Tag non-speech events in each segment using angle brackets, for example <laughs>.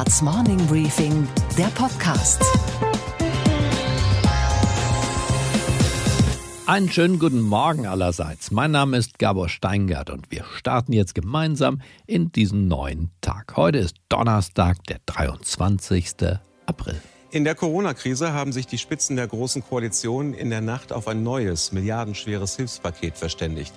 Handelsblatts Morning Briefing, der Podcast. Einen schönen guten Morgen allerseits. Mein Name ist Gabor Steingart und wir starten jetzt gemeinsam in diesen neuen Tag. Heute ist Donnerstag, der 23. April. In der Corona-Krise haben sich die Spitzen der Großen Koalition in der Nacht auf ein neues, milliardenschweres Hilfspaket verständigt.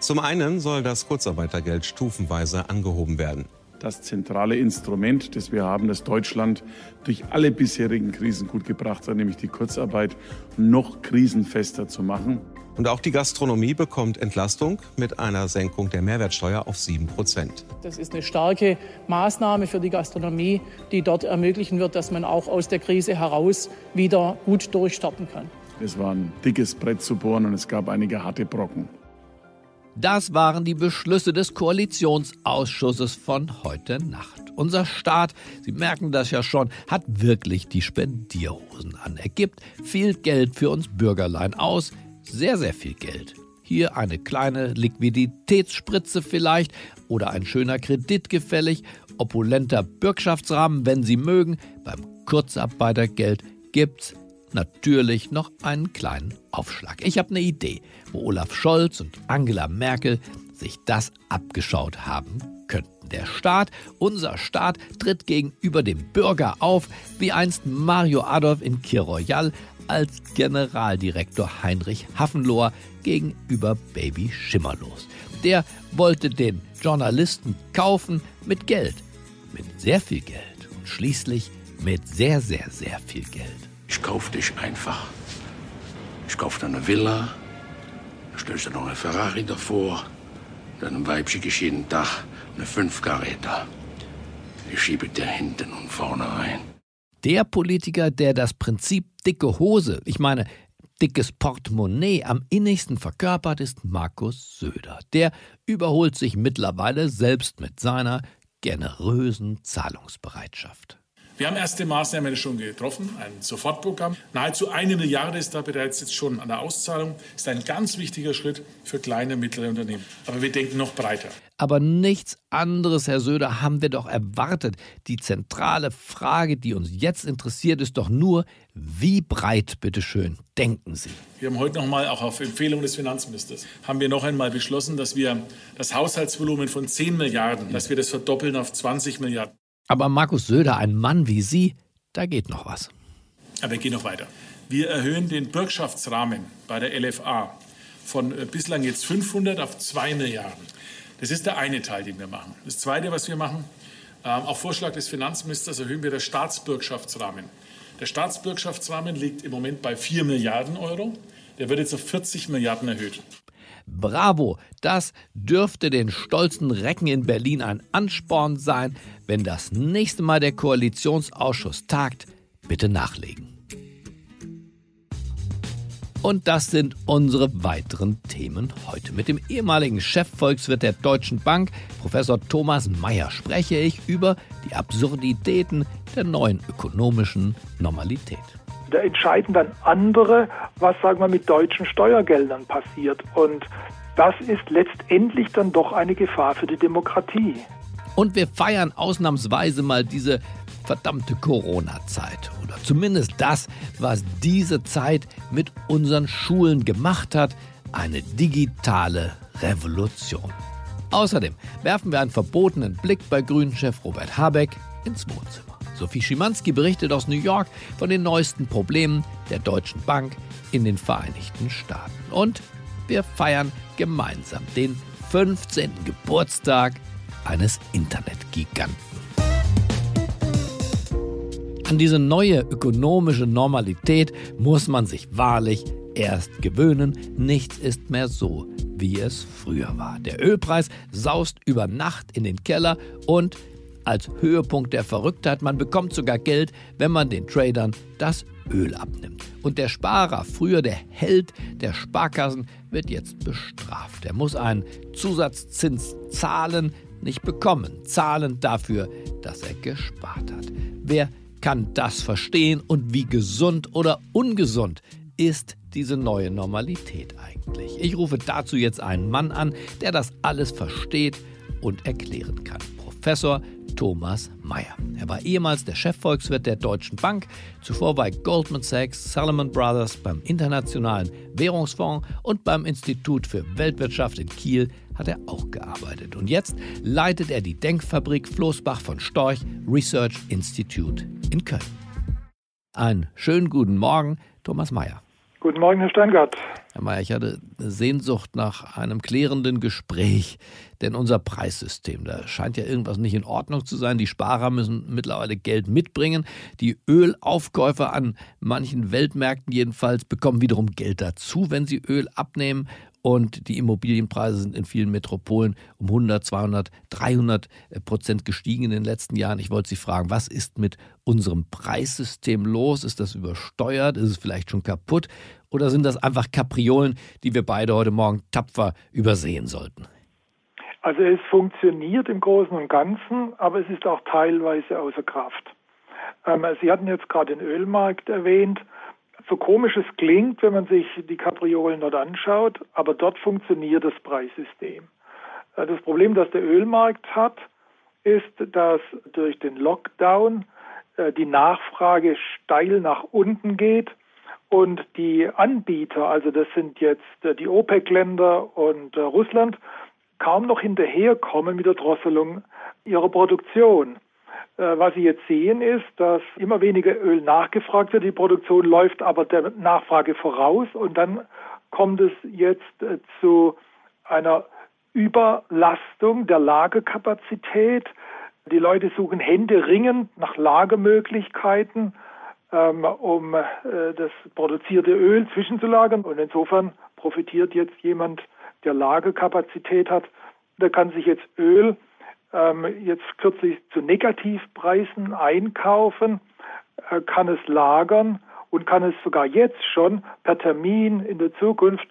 Zum einen soll das Kurzarbeitergeld stufenweise angehoben werden das zentrale Instrument, das wir haben, das Deutschland durch alle bisherigen Krisen gut gebracht hat, nämlich die Kurzarbeit noch krisenfester zu machen. Und auch die Gastronomie bekommt Entlastung mit einer Senkung der Mehrwertsteuer auf 7 Prozent. Das ist eine starke Maßnahme für die Gastronomie, die dort ermöglichen wird, dass man auch aus der Krise heraus wieder gut durchstarten kann. Es war ein dickes Brett zu bohren und es gab einige harte Brocken. Das waren die Beschlüsse des Koalitionsausschusses von heute Nacht. Unser Staat, Sie merken das ja schon, hat wirklich die Spendierhosen an. Er gibt viel Geld für uns Bürgerlein aus, sehr, sehr viel Geld. Hier eine kleine Liquiditätsspritze vielleicht oder ein schöner Kredit gefällig, opulenter Bürgschaftsrahmen, wenn Sie mögen. Beim Kurzarbeitergeld gibt's natürlich noch einen kleinen Aufschlag. Ich habe eine Idee, wo Olaf Scholz und Angela Merkel sich das abgeschaut haben könnten. Der Staat, unser Staat, tritt gegenüber dem Bürger auf, wie einst Mario Adolf in Kiroyal als Generaldirektor Heinrich Hafenlohr gegenüber Baby Schimmerlos. Der wollte den Journalisten kaufen mit Geld, mit sehr viel Geld und schließlich mit sehr, sehr, sehr viel Geld. Ich kauf dich einfach. Ich kauf dir eine Villa, dann stellst du noch eine Ferrari davor, dann Weibchen jeden Tag eine 5 Carreta. Ich schiebe dir hinten und vorne rein. Der Politiker, der das Prinzip dicke Hose, ich meine dickes Portemonnaie am innigsten verkörpert, ist Markus Söder. Der überholt sich mittlerweile selbst mit seiner generösen Zahlungsbereitschaft. Wir haben erste Maßnahmen schon getroffen, ein Sofortprogramm. Nahezu eine Milliarde ist da bereits jetzt schon an der Auszahlung. Ist ein ganz wichtiger Schritt für kleine und mittlere Unternehmen. Aber wir denken noch breiter. Aber nichts anderes, Herr Söder, haben wir doch erwartet. Die zentrale Frage, die uns jetzt interessiert, ist doch nur, wie breit, bitteschön, denken Sie? Wir haben heute noch mal, auch auf Empfehlung des Finanzministers, haben wir noch einmal beschlossen, dass wir das Haushaltsvolumen von 10 Milliarden, dass wir das verdoppeln auf 20 Milliarden. Aber Markus Söder, ein Mann wie Sie, da geht noch was. Aber wir gehen noch weiter. Wir erhöhen den Bürgschaftsrahmen bei der LFA von äh, bislang jetzt 500 auf 2 Milliarden. Das ist der eine Teil, den wir machen. Das zweite, was wir machen, ähm, auf Vorschlag des Finanzministers erhöhen wir den Staatsbürgschaftsrahmen. Der Staatsbürgschaftsrahmen liegt im Moment bei 4 Milliarden Euro. Der wird jetzt auf 40 Milliarden erhöht. Bravo, das dürfte den stolzen Recken in Berlin ein Ansporn sein, wenn das nächste Mal der Koalitionsausschuss tagt, bitte nachlegen. Und das sind unsere weiteren Themen heute. Mit dem ehemaligen Chefvolkswirt der Deutschen Bank, Professor Thomas Mayer, spreche ich über die Absurditäten der neuen ökonomischen Normalität. Da entscheiden dann andere, was, sagen wir, mit deutschen Steuergeldern passiert. Und das ist letztendlich dann doch eine Gefahr für die Demokratie. Und wir feiern ausnahmsweise mal diese verdammte Corona-Zeit. Oder zumindest das, was diese Zeit mit unseren Schulen gemacht hat. Eine digitale Revolution. Außerdem werfen wir einen verbotenen Blick bei Grünen-Chef Robert Habeck ins Wohnzimmer. Sophie Schimanski berichtet aus New York von den neuesten Problemen der Deutschen Bank in den Vereinigten Staaten. Und wir feiern gemeinsam den 15. Geburtstag eines Internetgiganten. An diese neue ökonomische Normalität muss man sich wahrlich erst gewöhnen. Nichts ist mehr so, wie es früher war. Der Ölpreis saust über Nacht in den Keller und als Höhepunkt der Verrücktheit. Man bekommt sogar Geld, wenn man den Tradern das Öl abnimmt. Und der Sparer, früher der Held der Sparkassen, wird jetzt bestraft. Er muss einen Zusatzzins zahlen, nicht bekommen. Zahlen dafür, dass er gespart hat. Wer kann das verstehen und wie gesund oder ungesund ist diese neue Normalität eigentlich? Ich rufe dazu jetzt einen Mann an, der das alles versteht und erklären kann. Professor Thomas Mayer. Er war ehemals der Chefvolkswirt der Deutschen Bank, zuvor bei Goldman Sachs, Salomon Brothers, beim Internationalen Währungsfonds und beim Institut für Weltwirtschaft in Kiel hat er auch gearbeitet. Und jetzt leitet er die Denkfabrik Floßbach von Storch Research Institute in Köln. Einen schönen guten Morgen, Thomas Mayer. Guten Morgen, Herr Steingart. Herr Mayer, ich hatte Sehnsucht nach einem klärenden Gespräch, denn unser Preissystem, da scheint ja irgendwas nicht in Ordnung zu sein. Die Sparer müssen mittlerweile Geld mitbringen. Die Ölaufkäufer an manchen Weltmärkten jedenfalls bekommen wiederum Geld dazu, wenn sie Öl abnehmen und die Immobilienpreise sind in vielen Metropolen um 100, 200, 300 Prozent gestiegen in den letzten Jahren. Ich wollte Sie fragen, was ist mit unserem Preissystem los? Ist das übersteuert? Ist es vielleicht schon kaputt? Oder sind das einfach Kapriolen, die wir beide heute Morgen tapfer übersehen sollten? Also es funktioniert im Großen und Ganzen, aber es ist auch teilweise außer Kraft. Ähm, Sie hatten jetzt gerade den Ölmarkt erwähnt so komisch es klingt, wenn man sich die Kapriolen dort anschaut, aber dort funktioniert das Preissystem. Äh, das Problem, das der Ölmarkt hat, ist, dass durch den Lockdown äh, die Nachfrage steil nach unten geht und die Anbieter, also das sind jetzt äh, die OPEC-Länder und Russland, kaum noch hinterherkommen mit der Drosselung ihrer Produktion. Äh, was Sie jetzt sehen, ist, dass immer weniger Öl nachgefragt wird. Die Produktion läuft aber der Nachfrage voraus und dann kommt es jetzt äh, zu einer Überlastung der Lagerkapazität. Die Leute suchen händeringend nach Lagermöglichkeiten, ähm, um äh, das produzierte Öl zwischenzulagern. Und insofern profitiert jetzt jemand, der Lagerkapazität hat. Der kann sich jetzt Öl ähm, jetzt kürzlich zu Negativpreisen einkaufen, äh, kann es lagern und kann es sogar jetzt schon per Termin in der Zukunft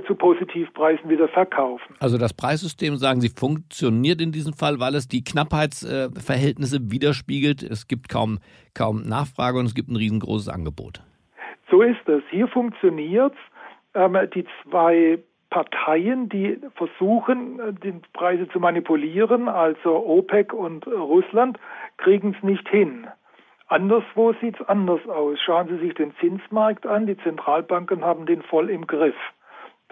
zu Positivpreisen wieder verkaufen. Also das Preissystem, sagen Sie, funktioniert in diesem Fall, weil es die Knappheitsverhältnisse widerspiegelt. Es gibt kaum, kaum Nachfrage und es gibt ein riesengroßes Angebot. So ist es. Hier funktioniert es. Ähm, die zwei Parteien, die versuchen, die Preise zu manipulieren, also OPEC und Russland, kriegen es nicht hin. Anderswo sieht es anders aus. Schauen Sie sich den Zinsmarkt an. Die Zentralbanken haben den voll im Griff.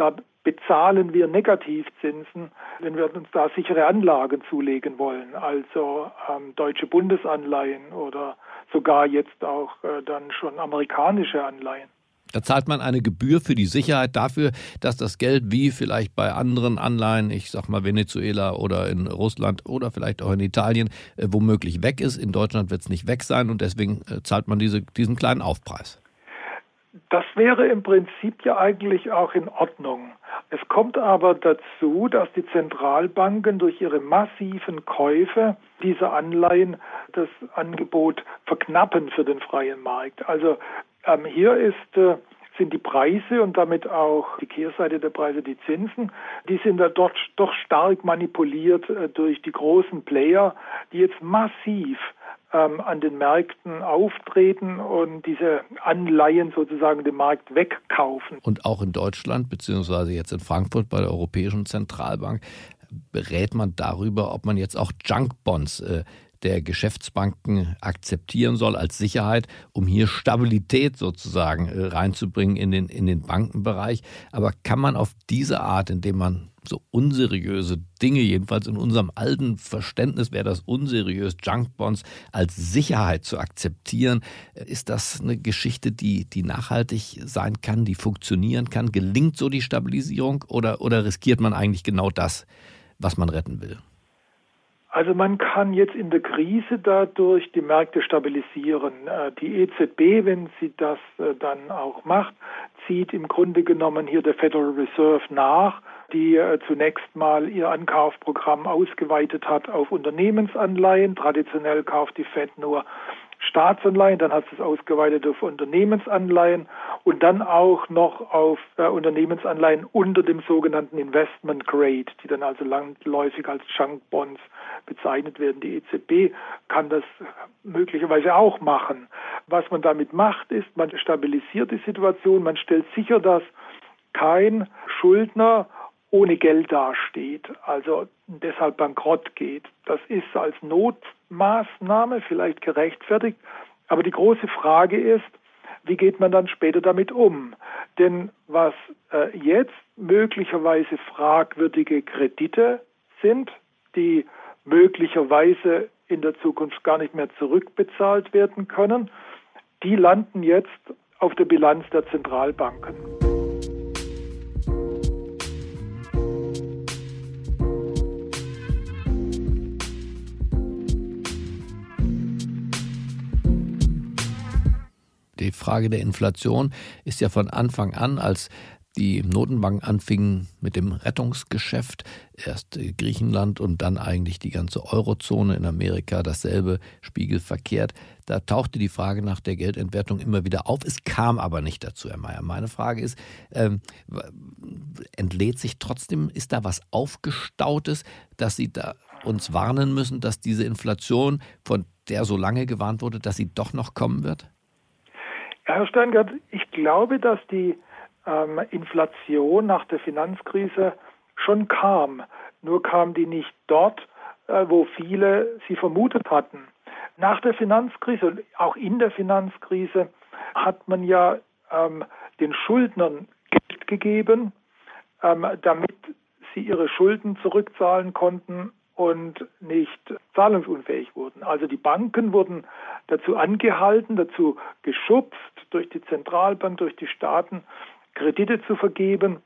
Da bezahlen wir Negativzinsen, wenn wir uns da sichere Anlagen zulegen wollen, also ähm, deutsche Bundesanleihen oder sogar jetzt auch äh, dann schon amerikanische Anleihen. Da zahlt man eine Gebühr für die Sicherheit dafür, dass das Geld wie vielleicht bei anderen Anleihen, ich sag mal Venezuela oder in Russland oder vielleicht auch in Italien, äh, womöglich weg ist. In Deutschland wird es nicht weg sein und deswegen äh, zahlt man diese, diesen kleinen Aufpreis. Das wäre im Prinzip ja eigentlich auch in Ordnung. Es kommt aber dazu, dass die Zentralbanken durch ihre massiven Käufe dieser Anleihen das Angebot verknappen für den freien Markt. Also ähm, hier ist, äh, sind die Preise und damit auch die Kehrseite der Preise, die Zinsen, die sind da dort doch stark manipuliert äh, durch die großen Player, die jetzt massiv ähm, an den Märkten auftreten und diese Anleihen sozusagen den Markt wegkaufen. Und auch in Deutschland, beziehungsweise jetzt in Frankfurt bei der Europäischen Zentralbank, berät man darüber, ob man jetzt auch Junkbonds äh, der Geschäftsbanken akzeptieren soll als Sicherheit, um hier Stabilität sozusagen äh, reinzubringen in den, in den Bankenbereich. Aber kann man auf diese Art, indem man so unseriöse Dinge, jedenfalls in unserem alten Verständnis wäre das unseriös, Junkbonds als Sicherheit zu akzeptieren. Äh, ist das eine Geschichte, die, die nachhaltig sein kann, die funktionieren kann? Gelingt so die Stabilisierung oder, oder riskiert man eigentlich genau das, was man retten will? Also man kann jetzt in der Krise dadurch die Märkte stabilisieren. Äh, die EZB, wenn sie das äh, dann auch macht, zieht im Grunde genommen hier der Federal Reserve nach, die äh, zunächst mal ihr Ankaufprogramm ausgeweitet hat auf Unternehmensanleihen. Traditionell kauft die Fed nur Staatsanleihen, dann hat es ausgeweitet auf Unternehmensanleihen und dann auch noch auf äh, Unternehmensanleihen unter dem sogenannten Investment Grade, die dann also langläufig als Junk Bonds bezeichnet werden. Die EZB kann das möglicherweise auch machen. Was man damit macht, ist, man stabilisiert die Situation, man stellt sicher, dass kein Schuldner ohne Geld dasteht, also deshalb bankrott geht. Das ist als Notmaßnahme vielleicht gerechtfertigt, aber die große Frage ist, wie geht man dann später damit um? Denn was äh, jetzt möglicherweise fragwürdige Kredite sind, die möglicherweise in der Zukunft gar nicht mehr zurückbezahlt werden können, die landen jetzt auf der Bilanz der Zentralbanken. Frage der Inflation ist ja von Anfang an als die Notenbank anfingen mit dem Rettungsgeschäft, erst Griechenland und dann eigentlich die ganze Eurozone in Amerika, dasselbe spiegelverkehrt. Da tauchte die Frage nach der Geldentwertung immer wieder auf. Es kam aber nicht dazu, Herr Mayer. Meine Frage ist, ähm, entlädt sich trotzdem, ist da was Aufgestautes, dass Sie da uns warnen müssen, dass diese Inflation, von der so lange gewarnt wurde, dass sie doch noch kommen wird? Herr Steingart, ich glaube, dass die ähm, Inflation nach der Finanzkrise schon kam. Nur kam die nicht dort, äh, wo viele sie vermutet hatten. Nach der Finanzkrise, auch in der Finanzkrise, hat man ja ähm, den Schuldnern Geld gegeben, ähm, damit sie ihre Schulden zurückzahlen konnten und nicht zahlungsunfähig wurden. Also die Banken wurden dazu angehalten, dazu geschubst durch die Zentralbank, durch die Staaten, Kredite zu vergeben,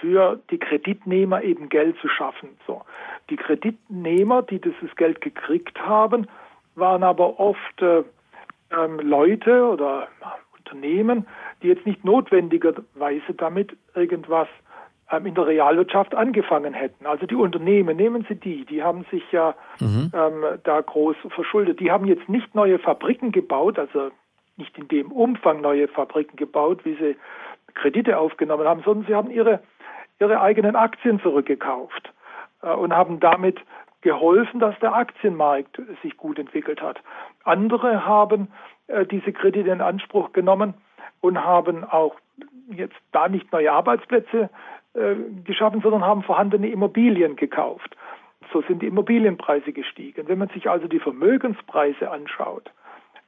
für die Kreditnehmer eben Geld zu schaffen. So. Die Kreditnehmer, die dieses Geld gekriegt haben, waren aber oft äh, ähm, Leute oder äh, Unternehmen, die jetzt nicht notwendigerweise damit irgendwas ähm, in der Realwirtschaft angefangen hätten. Also die Unternehmen, nehmen Sie die, die haben sich ja mhm. ähm, da groß verschuldet. Die haben jetzt nicht neue Fabriken gebaut, also nicht in dem Umfang neue Fabriken gebaut, wie sie Kredite aufgenommen haben, sondern sie haben ihre, ihre eigenen Aktien zurückgekauft äh, und haben damit geholfen, dass der Aktienmarkt sich gut entwickelt hat. Andere haben äh, diese Kredite in Anspruch genommen und haben auch jetzt da nicht neue Arbeitsplätze äh, geschaffen, sondern haben vorhandene Immobilien gekauft. So sind die Immobilienpreise gestiegen. Wenn man sich also die Vermögenspreise anschaut,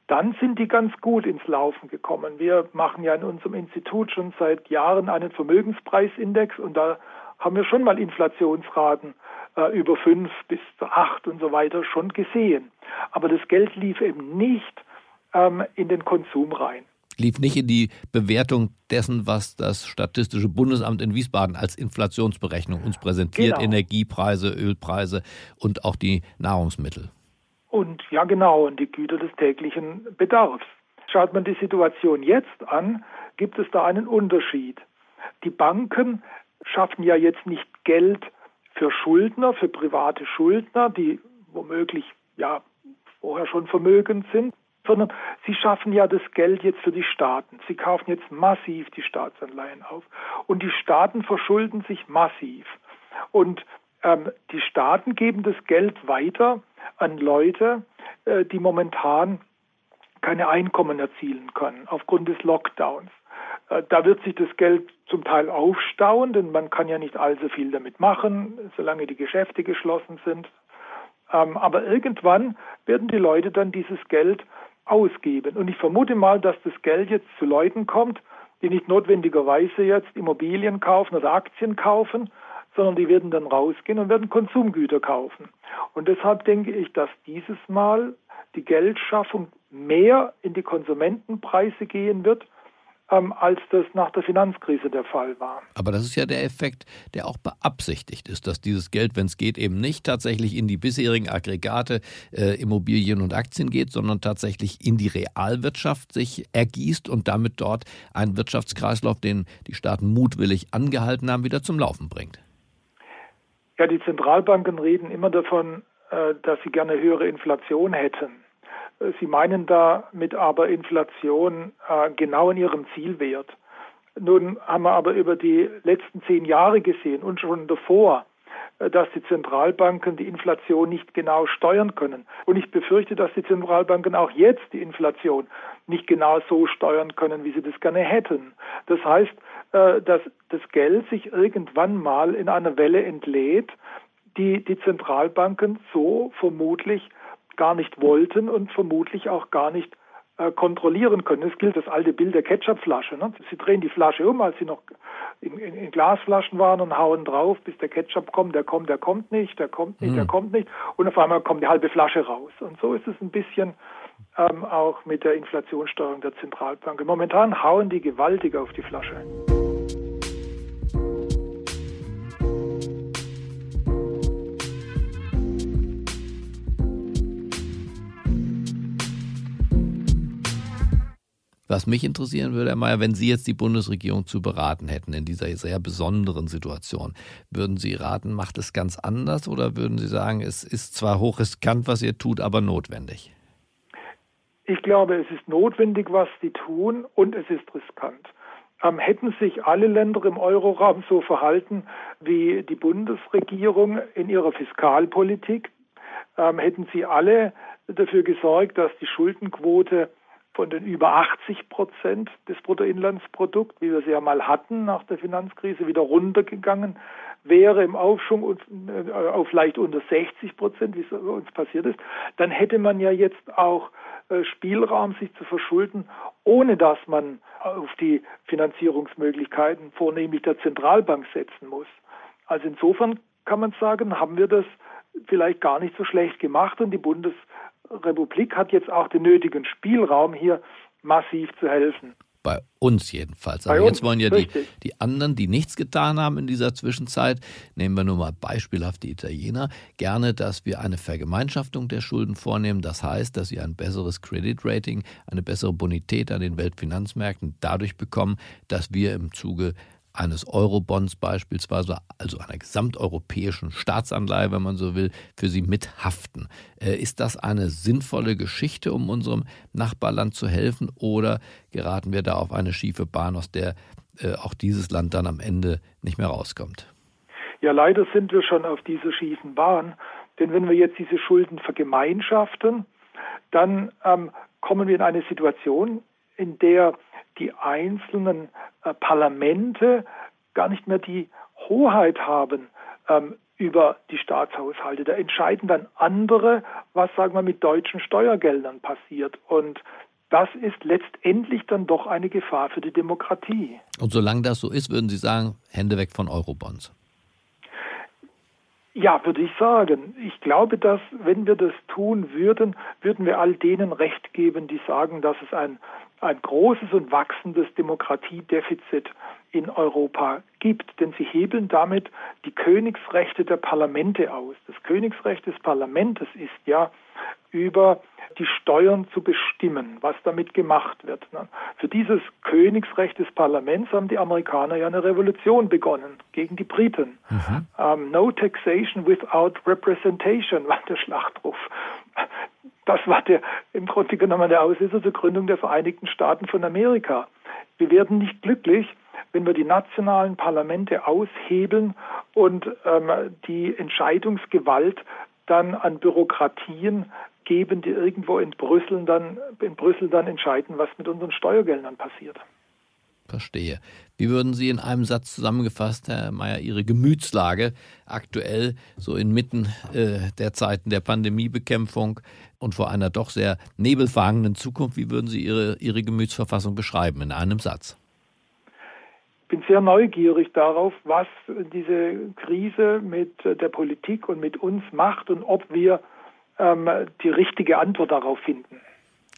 dann sind die ganz gut ins Laufen gekommen. Wir machen ja in unserem Institut schon seit Jahren einen Vermögenspreisindex und da haben wir schon mal Inflationsraten äh, über fünf bis acht und so weiter schon gesehen. Aber das Geld lief eben nicht ähm, in den Konsum rein lief nicht in die Bewertung dessen, was das Statistische Bundesamt in Wiesbaden als Inflationsberechnung uns präsentiert, genau. Energiepreise, Ölpreise und auch die Nahrungsmittel. Und ja genau, und die Güter des täglichen Bedarfs. Schaut man die Situation jetzt an, gibt es da einen Unterschied. Die Banken schaffen ja jetzt nicht Geld für Schuldner, für private Schuldner, die womöglich ja vorher schon vermögend sind, sondern sie schaffen ja das Geld jetzt für die Staaten. Sie kaufen jetzt massiv die Staatsanleihen auf. Und die Staaten verschulden sich massiv. Und ähm, die Staaten geben das Geld weiter an Leute, äh, die momentan keine Einkommen erzielen können aufgrund des Lockdowns. Äh, da wird sich das Geld zum Teil aufstauen, denn man kann ja nicht allzu viel damit machen, solange die Geschäfte geschlossen sind. Ähm, aber irgendwann werden die Leute dann dieses Geld ausgeben. Und ich vermute mal, dass das Geld jetzt zu Leuten kommt, die nicht notwendigerweise jetzt Immobilien kaufen oder Aktien kaufen, sondern die werden dann rausgehen und werden Konsumgüter kaufen. Und deshalb denke ich, dass dieses Mal die Geldschaffung mehr in die Konsumentenpreise gehen wird ähm, als das nach der Finanzkrise der Fall war. Aber das ist ja der Effekt, der auch beabsichtigt ist, dass dieses Geld, wenn es geht, eben nicht tatsächlich in die bisherigen Aggregate äh, Immobilien und Aktien geht, sondern tatsächlich in die Realwirtschaft sich ergießt und damit dort einen Wirtschaftskreislauf, den die Staaten mutwillig angehalten haben, wieder zum Laufen bringt. Ja, die Zentralbanken reden immer davon, äh, dass sie gerne höhere Inflation hätten. Sie meinen damit aber Inflation äh, genau in ihrem Zielwert. Nun haben wir aber über die letzten zehn Jahre gesehen und schon davor, äh, dass die Zentralbanken die Inflation nicht genau steuern können. Und ich befürchte, dass die Zentralbanken auch jetzt die Inflation nicht genau so steuern können, wie sie das gerne hätten. Das heißt, äh, dass das Geld sich irgendwann mal in einer Welle entlädt, die die Zentralbanken so vermutlich gar nicht wollten und vermutlich auch gar nicht äh, kontrollieren können. Es gilt das alte Bild der Ketchupflasche. Ne? Sie drehen die Flasche um, als sie noch in, in, in, Glasflaschen waren und hauen drauf, bis der Ketchup kommt. Der kommt, der kommt nicht, der kommt nicht, mhm. der kommt nicht. Und auf einmal kommt die halbe Flasche raus. Und so ist es ein bisschen ähm, auch mit der Inflationssteuerung der Zentralbank. Momentan hauen die gewaltig auf die Flasche. Was mich interessieren würde, Herr Mayer, wenn Sie jetzt die Bundesregierung zu beraten hätten in dieser sehr besonderen Situation, würden Sie raten, macht es ganz anders oder würden Sie sagen, es ist zwar hochriskant, was ihr tut, aber notwendig? Ich glaube, es ist notwendig, was sie tun und es ist riskant. Ähm, hätten sich alle Länder im Euroraum so verhalten wie die Bundesregierung in ihrer Fiskalpolitik, ähm, hätten sie alle dafür gesorgt, dass die Schuldenquote von den über 80 Prozent des Bruttoinlandsprodukts, wie wir sie ja mal hatten nach der Finanzkrise, wieder runtergegangen wäre im Aufschwung äh, auf leicht unter 60 Prozent, wie es uns passiert ist, dann hätte man ja jetzt auch äh, Spielraum, sich zu verschulden, ohne dass man auf die Finanzierungsmöglichkeiten vornehmlich der Zentralbank setzen muss. Also insofern kann man sagen, haben wir das vielleicht gar nicht so schlecht gemacht und die Bundes Republik hat jetzt auch den nötigen Spielraum, hier massiv zu helfen. Bei uns jedenfalls. Aber jetzt wollen ja die, die anderen, die nichts getan haben in dieser Zwischenzeit, nehmen wir nur mal beispielhaft die Italiener, gerne, dass wir eine Vergemeinschaftung der Schulden vornehmen. Das heißt, dass sie ein besseres Credit Rating, eine bessere Bonität an den Weltfinanzmärkten dadurch bekommen, dass wir im Zuge eines Eurobonds beispielsweise, also einer gesamteuropäischen Staatsanleihe, wenn man so will, für sie mithaften. Äh, ist das eine sinnvolle Geschichte, um unserem Nachbarland zu helfen, oder geraten wir da auf eine schiefe Bahn, aus der äh, auch dieses Land dann am Ende nicht mehr rauskommt? Ja, leider sind wir schon auf dieser schiefen Bahn, denn wenn wir jetzt diese Schulden vergemeinschaften, dann ähm, kommen wir in eine Situation, in der die einzelnen äh, Parlamente gar nicht mehr die Hoheit haben ähm, über die Staatshaushalte. Da entscheiden dann andere, was, sagen wir, mit deutschen Steuergeldern passiert. Und das ist letztendlich dann doch eine Gefahr für die Demokratie. Und solange das so ist, würden Sie sagen, Hände weg von Eurobonds. Ja, würde ich sagen. Ich glaube, dass wenn wir das tun würden, würden wir all denen Recht geben, die sagen, dass es ein ein großes und wachsendes Demokratiedefizit in Europa gibt, denn sie hebeln damit die Königsrechte der Parlamente aus. Das Königsrecht des Parlaments ist ja über die Steuern zu bestimmen, was damit gemacht wird. Für dieses Königsrecht des Parlaments haben die Amerikaner ja eine Revolution begonnen gegen die Briten. Mhm. Um, no taxation without representation <laughs> war der Schlachtruf. Das war der, im Grunde genommen der Auslöser zur Gründung der Vereinigten Staaten von Amerika. Wir werden nicht glücklich, wenn wir die nationalen Parlamente aushebeln und ähm, die Entscheidungsgewalt dann an Bürokratien geben, die irgendwo in Brüssel dann, in Brüssel dann entscheiden, was mit unseren Steuergeldern passiert. Verstehe. Wie würden Sie in einem Satz zusammengefasst, Herr Mayer, Ihre Gemütslage aktuell so inmitten äh, der Zeiten der Pandemiebekämpfung und vor einer doch sehr nebelverhangenen Zukunft, wie würden Sie Ihre, Ihre Gemütsverfassung beschreiben in einem Satz? Ich bin sehr neugierig darauf, was diese Krise mit der Politik und mit uns macht und ob wir ähm, die richtige Antwort darauf finden.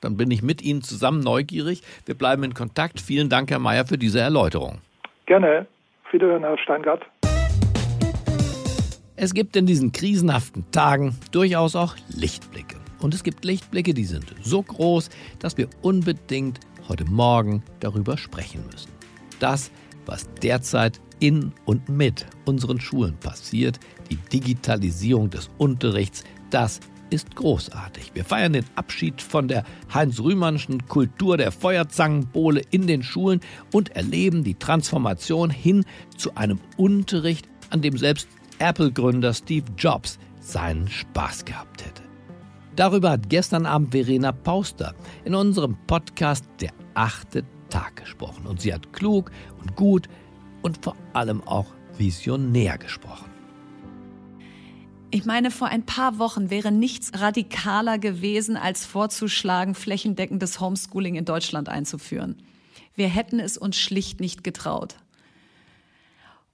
Dann bin ich mit Ihnen zusammen neugierig. Wir bleiben in Kontakt. Vielen Dank, Herr Mayer, für diese Erläuterung. Gerne. Wiederhören, Herr Steingart. Es gibt in diesen krisenhaften Tagen durchaus auch Lichtblicke. Und es gibt Lichtblicke, die sind so groß, dass wir unbedingt heute Morgen darüber sprechen müssen. Das, was derzeit in und mit unseren Schulen passiert, die Digitalisierung des Unterrichts, das ist großartig. Wir feiern den Abschied von der Heinz-Rühmannschen Kultur der Feuerzangenbowle in den Schulen und erleben die Transformation hin zu einem Unterricht, an dem selbst Apple-Gründer Steve Jobs seinen Spaß gehabt hätte. Darüber hat gestern Abend Verena Pauster in unserem Podcast Der achte Tag gesprochen. Und sie hat klug und gut und vor allem auch visionär gesprochen. Ich meine, vor ein paar Wochen wäre nichts radikaler gewesen, als vorzuschlagen, flächendeckendes Homeschooling in Deutschland einzuführen. Wir hätten es uns schlicht nicht getraut.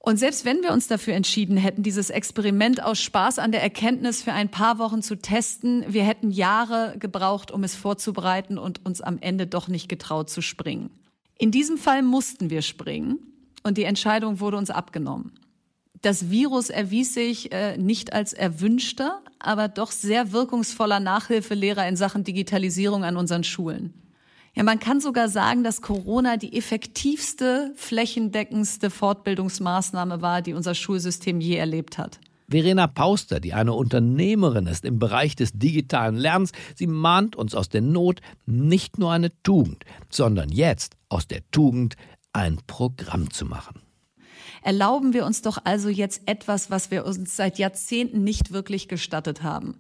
Und selbst wenn wir uns dafür entschieden hätten, dieses Experiment aus Spaß an der Erkenntnis für ein paar Wochen zu testen, wir hätten Jahre gebraucht, um es vorzubereiten und uns am Ende doch nicht getraut zu springen. In diesem Fall mussten wir springen und die Entscheidung wurde uns abgenommen. Das Virus erwies sich äh, nicht als erwünschter, aber doch sehr wirkungsvoller Nachhilfelehrer in Sachen Digitalisierung an unseren Schulen. Ja, man kann sogar sagen, dass Corona die effektivste, flächendeckendste Fortbildungsmaßnahme war, die unser Schulsystem je erlebt hat. Verena Pauster, die eine Unternehmerin ist im Bereich des digitalen Lernens, sie mahnt uns aus der Not nicht nur eine Tugend, sondern jetzt aus der Tugend ein Programm zu machen. Erlauben wir uns doch also jetzt etwas, was wir uns seit Jahrzehnten nicht wirklich gestattet haben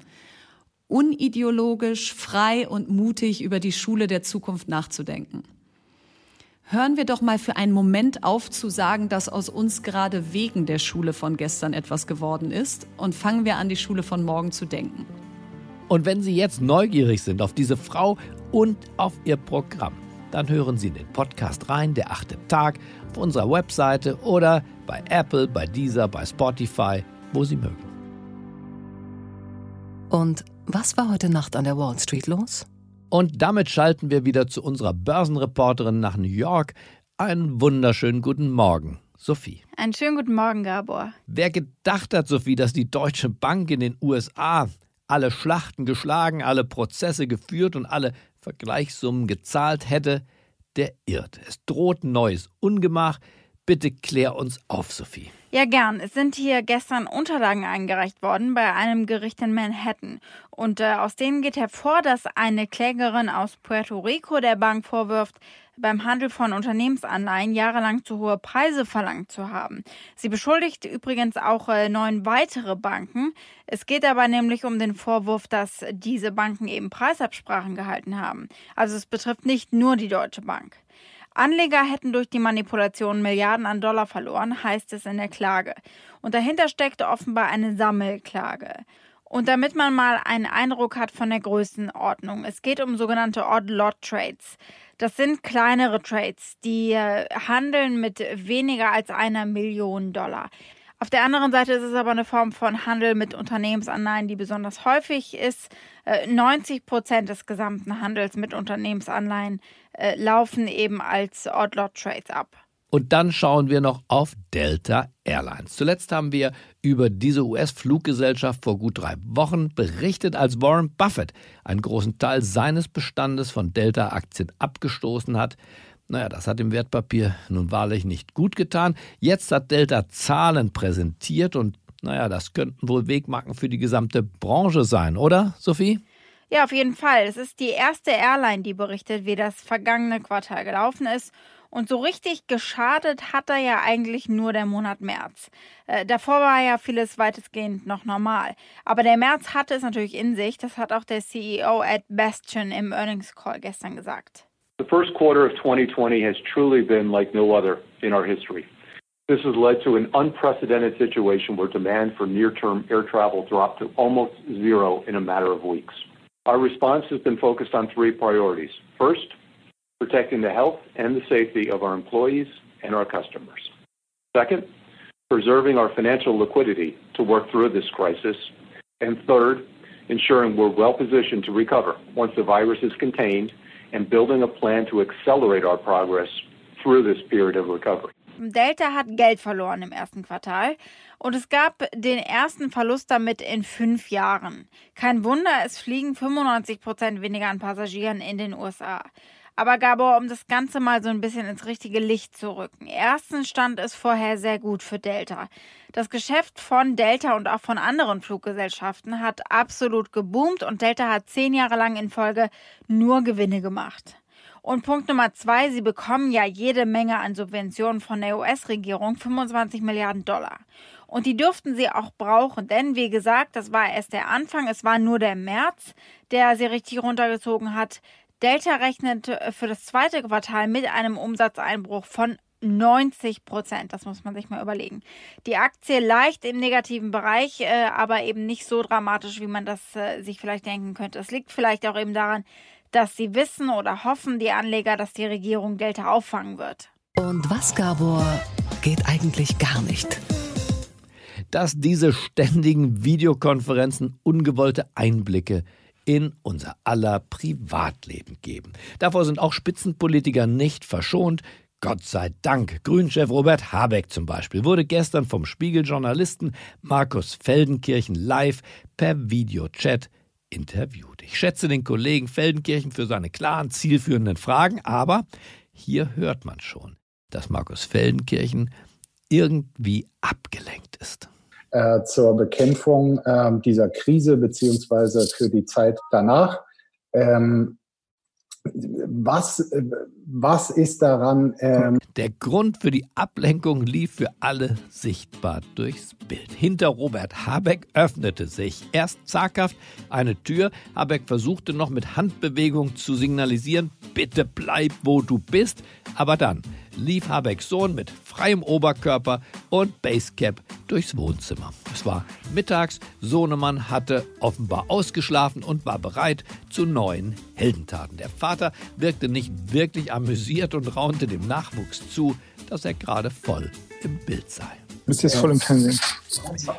unideologisch, frei und mutig über die Schule der Zukunft nachzudenken. Hören wir doch mal für einen Moment auf zu sagen, dass aus uns gerade wegen der Schule von gestern etwas geworden ist und fangen wir an, die Schule von morgen zu denken. Und wenn Sie jetzt neugierig sind auf diese Frau und auf ihr Programm, dann hören Sie in den Podcast rein, der achte Tag, auf unserer Webseite oder bei Apple, bei Deezer, bei Spotify, wo Sie mögen. Und was war heute Nacht an der Wall Street los? Und damit schalten wir wieder zu unserer Börsenreporterin nach New York. Einen wunderschönen guten Morgen, Sophie. Einen schönen guten Morgen, Gabor. Wer gedacht hat, Sophie, dass die Deutsche Bank in den USA alle Schlachten geschlagen, alle Prozesse geführt und alle Vergleichssummen gezahlt hätte, der irrt. Es droht neues Ungemach. Bitte klär uns auf, Sophie. Ja, gern. Es sind hier gestern Unterlagen eingereicht worden bei einem Gericht in Manhattan. Und äh, aus denen geht hervor, dass eine Klägerin aus Puerto Rico der Bank vorwirft, beim Handel von Unternehmensanleihen jahrelang zu hohe Preise verlangt zu haben. Sie beschuldigt übrigens auch äh, neun weitere Banken. Es geht aber nämlich um den Vorwurf, dass diese Banken eben Preisabsprachen gehalten haben. Also es betrifft nicht nur die Deutsche Bank. Anleger hätten durch die Manipulation Milliarden an Dollar verloren, heißt es in der Klage. Und dahinter steckt offenbar eine Sammelklage. Und damit man mal einen Eindruck hat von der Größenordnung, es geht um sogenannte Odd-Lot-Trades. Das sind kleinere Trades, die äh, handeln mit weniger als einer Million Dollar. Auf der anderen Seite ist es aber eine Form von Handel mit Unternehmensanleihen, die besonders häufig ist. 90 äh, Prozent des gesamten Handels mit Unternehmensanleihen äh, laufen eben als Odd-Lot Trades ab. Und dann schauen wir noch auf Delta Airlines. Zuletzt haben wir über diese US-Fluggesellschaft vor gut drei Wochen berichtet, als Warren Buffett einen großen Teil seines Bestandes von Delta-Aktien abgestoßen hat. Naja, das hat dem Wertpapier nun wahrlich nicht gut getan. Jetzt hat Delta Zahlen präsentiert und naja, das könnten wohl Wegmarken für die gesamte Branche sein, oder, Sophie? Ja, auf jeden Fall. Es ist die erste Airline, die berichtet, wie das vergangene Quartal gelaufen ist. Und so richtig geschadet hat da ja eigentlich nur der Monat März. Äh, davor war ja vieles weitestgehend noch normal. Aber der März hatte es natürlich in sich. Das hat auch der CEO Ed Bastian im Earnings Call gestern gesagt. The first quarter of 2020 has truly been like no other in our history. This has led to an unprecedented situation where demand for near term air travel dropped to almost zero in a matter of weeks. Our response has been focused on three priorities. First, protecting the health and the safety of our employees and our customers. Second, preserving our financial liquidity to work through this crisis. And third, ensuring we're well positioned to recover once the virus is contained and building a plan to accelerate our progress through this period of recovery. Delta hat Geld verloren im ersten Quartal und es gab den ersten Verlust damit in fünf Jahren. Kein Wunder, es fliegen 95 Prozent weniger an Passagieren in den USA. Aber Gabor, um das Ganze mal so ein bisschen ins richtige Licht zu rücken. Erstens stand es vorher sehr gut für Delta. Das Geschäft von Delta und auch von anderen Fluggesellschaften hat absolut geboomt und Delta hat zehn Jahre lang in Folge nur Gewinne gemacht. Und Punkt Nummer zwei, sie bekommen ja jede Menge an Subventionen von der US-Regierung, 25 Milliarden Dollar. Und die dürften sie auch brauchen, denn wie gesagt, das war erst der Anfang, es war nur der März, der sie richtig runtergezogen hat. Delta rechnet für das zweite Quartal mit einem Umsatzeinbruch von 90 Prozent. Das muss man sich mal überlegen. Die Aktie leicht im negativen Bereich, äh, aber eben nicht so dramatisch, wie man das äh, sich vielleicht denken könnte. Es liegt vielleicht auch eben daran, dass sie wissen oder hoffen, die Anleger, dass die Regierung Delta auffangen wird. Und was, Gabor, geht eigentlich gar nicht? Dass diese ständigen Videokonferenzen ungewollte Einblicke in unser aller Privatleben geben. Davor sind auch Spitzenpolitiker nicht verschont. Gott sei Dank. Grünchef Robert Habeck zum Beispiel wurde gestern vom Spiegeljournalisten Markus Feldenkirchen live per Videochat interviewt. Ich schätze den Kollegen Feldenkirchen für seine klaren, zielführenden Fragen, aber hier hört man schon, dass Markus Feldenkirchen irgendwie abgelenkt ist. Äh, zur Bekämpfung äh, dieser Krise beziehungsweise für die Zeit danach. Ähm, was, was ist daran? Ähm Der Grund für die Ablenkung lief für alle sichtbar durchs Bild. Hinter Robert Habeck öffnete sich erst zaghaft eine Tür. Habeck versuchte noch mit Handbewegung zu signalisieren, bitte bleib, wo du bist. Aber dann lief Habecks Sohn mit freiem Oberkörper und Basecap durchs Wohnzimmer. Es war mittags, Sohnemann hatte offenbar ausgeschlafen und war bereit zu neuen Heldentaten. Der Vater wirkte nicht wirklich amüsiert und raunte dem Nachwuchs zu, dass er gerade voll im Bild sei. Bist jetzt voll im Fernsehen.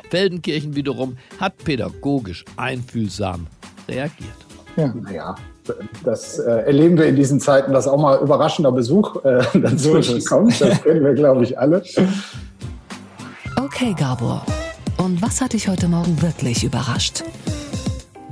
Feldenkirchen wiederum hat pädagogisch einfühlsam reagiert. Ja. Naja, das äh, erleben wir in diesen Zeiten, dass auch mal überraschender Besuch äh, <laughs> dazwischen kommt. Das kennen wir, glaube ich, alle. Okay, Gabor. Und was hat dich heute Morgen wirklich überrascht?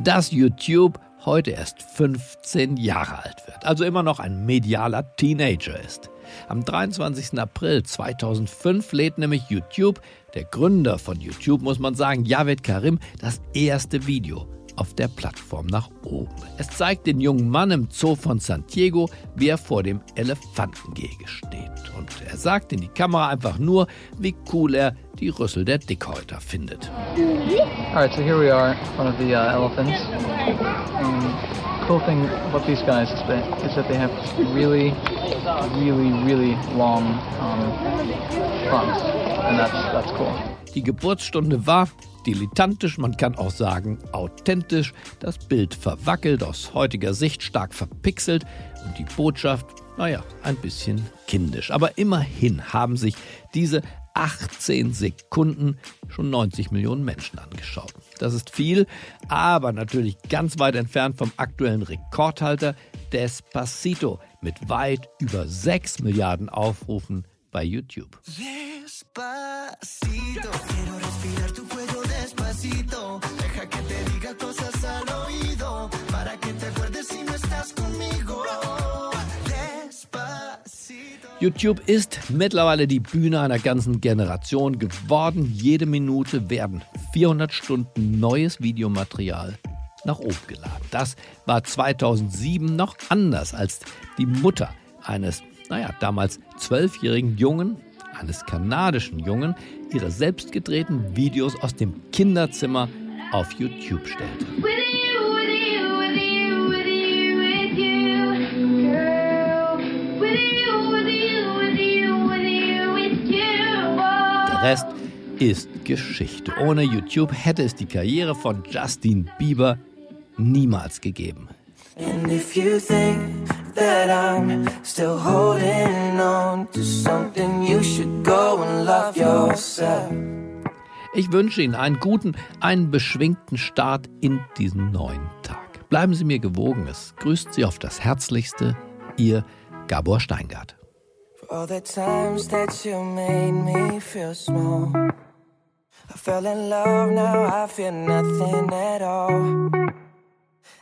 Dass YouTube heute erst 15 Jahre alt wird, also immer noch ein medialer Teenager ist. Am 23. April 2005 lädt nämlich YouTube, der Gründer von YouTube, muss man sagen, Javed Karim, das erste Video auf der Plattform nach oben. Es zeigt den jungen Mann im Zoo von San Diego, wie er vor dem Elefantengehege steht. Und er sagt in die Kamera einfach nur, wie cool er die Rüssel der Dickhäuter findet. Alright, so here we are front of the uh, elephants. And cool thing about these guys is that, is that they have really, really, really long um, fronts. And that's, that's cool. Die Geburtsstunde war dilettantisch, man kann auch sagen authentisch, das Bild verwackelt, aus heutiger Sicht stark verpixelt und die Botschaft, naja, ein bisschen kindisch. Aber immerhin haben sich diese 18 Sekunden schon 90 Millionen Menschen angeschaut. Das ist viel, aber natürlich ganz weit entfernt vom aktuellen Rekordhalter Despacito mit weit über 6 Milliarden Aufrufen bei YouTube. Despacito, quiero respirar tu cuello despacito. Deja que te diga cosas al oído, para que te acuerdes si no estás conmigo. YouTube ist mittlerweile die Bühne einer ganzen Generation geworden. Jede Minute werden 400 Stunden neues Videomaterial nach oben geladen. Das war 2007 noch anders, als die Mutter eines, naja, damals zwölfjährigen Jungen eines kanadischen Jungen ihre selbst gedrehten Videos aus dem Kinderzimmer auf YouTube stellte. Der Rest ist Geschichte. Ohne YouTube hätte es die Karriere von Justin Bieber niemals gegeben. And if you think that I'm still holding on to something, you should go and love yourself. Ich wünsche Ihnen einen guten, einen beschwingten Start in diesen neuen Tag. Bleiben Sie mir gewogen. Es grüßt Sie auf das Herzlichste, Ihr Gabor Steingart. For all the times that you made me feel small. I fell in love, now I feel nothing at all.